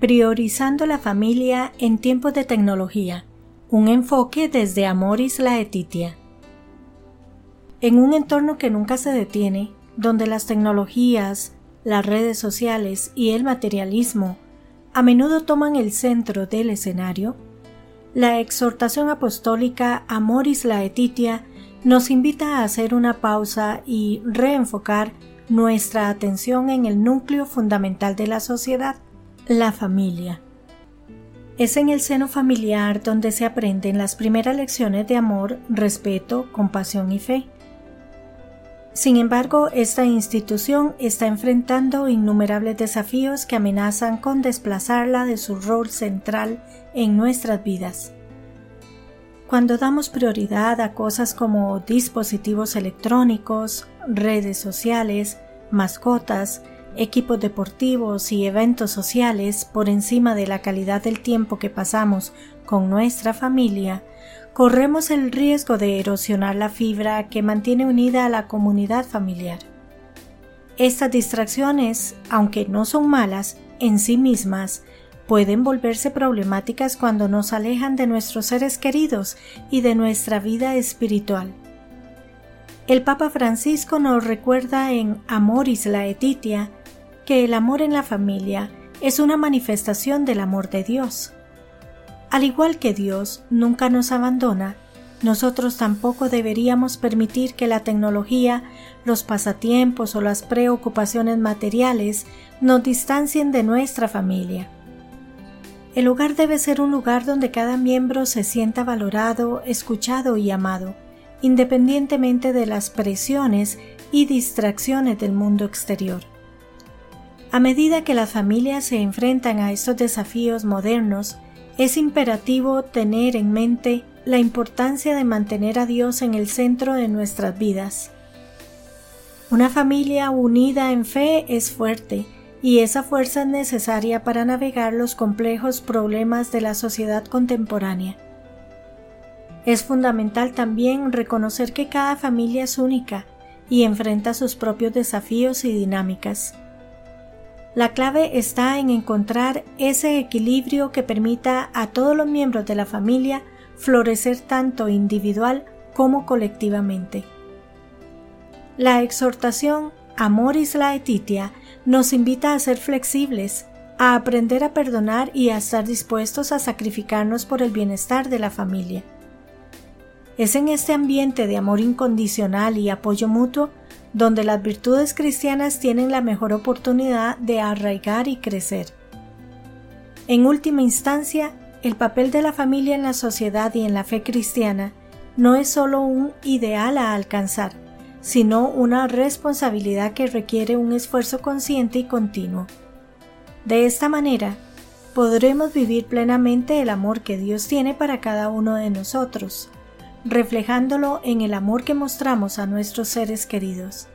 Priorizando la familia en tiempos de tecnología. Un enfoque desde Amoris Laetitia. En un entorno que nunca se detiene, donde las tecnologías, las redes sociales y el materialismo a menudo toman el centro del escenario, la exhortación apostólica Amoris Laetitia nos invita a hacer una pausa y reenfocar nuestra atención en el núcleo fundamental de la sociedad, la familia. Es en el seno familiar donde se aprenden las primeras lecciones de amor, respeto, compasión y fe. Sin embargo, esta institución está enfrentando innumerables desafíos que amenazan con desplazarla de su rol central en nuestras vidas. Cuando damos prioridad a cosas como dispositivos electrónicos, redes sociales, mascotas, equipos deportivos y eventos sociales por encima de la calidad del tiempo que pasamos con nuestra familia, corremos el riesgo de erosionar la fibra que mantiene unida a la comunidad familiar. Estas distracciones, aunque no son malas en sí mismas, pueden volverse problemáticas cuando nos alejan de nuestros seres queridos y de nuestra vida espiritual. El Papa Francisco nos recuerda en Amoris Laetitia que el amor en la familia es una manifestación del amor de Dios. Al igual que Dios nunca nos abandona, nosotros tampoco deberíamos permitir que la tecnología, los pasatiempos o las preocupaciones materiales nos distancien de nuestra familia. El hogar debe ser un lugar donde cada miembro se sienta valorado, escuchado y amado, independientemente de las presiones y distracciones del mundo exterior. A medida que las familias se enfrentan a estos desafíos modernos, es imperativo tener en mente la importancia de mantener a Dios en el centro de nuestras vidas. Una familia unida en fe es fuerte y esa fuerza es necesaria para navegar los complejos problemas de la sociedad contemporánea. Es fundamental también reconocer que cada familia es única y enfrenta sus propios desafíos y dinámicas. La clave está en encontrar ese equilibrio que permita a todos los miembros de la familia florecer tanto individual como colectivamente. La exhortación Amoris Laetitia nos invita a ser flexibles, a aprender a perdonar y a estar dispuestos a sacrificarnos por el bienestar de la familia. Es en este ambiente de amor incondicional y apoyo mutuo donde las virtudes cristianas tienen la mejor oportunidad de arraigar y crecer. En última instancia, el papel de la familia en la sociedad y en la fe cristiana no es solo un ideal a alcanzar, sino una responsabilidad que requiere un esfuerzo consciente y continuo. De esta manera, podremos vivir plenamente el amor que Dios tiene para cada uno de nosotros reflejándolo en el amor que mostramos a nuestros seres queridos.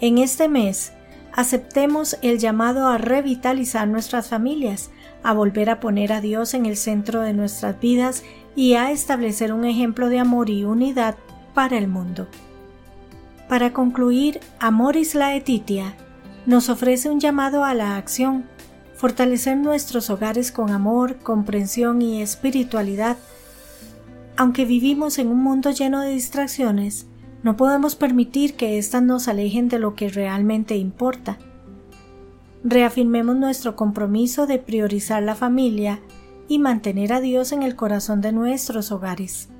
En este mes, aceptemos el llamado a revitalizar nuestras familias, a volver a poner a Dios en el centro de nuestras vidas y a establecer un ejemplo de amor y unidad para el mundo. Para concluir, Amoris Laetitia nos ofrece un llamado a la acción, fortalecer nuestros hogares con amor, comprensión y espiritualidad, aunque vivimos en un mundo lleno de distracciones, no podemos permitir que éstas nos alejen de lo que realmente importa. Reafirmemos nuestro compromiso de priorizar la familia y mantener a Dios en el corazón de nuestros hogares.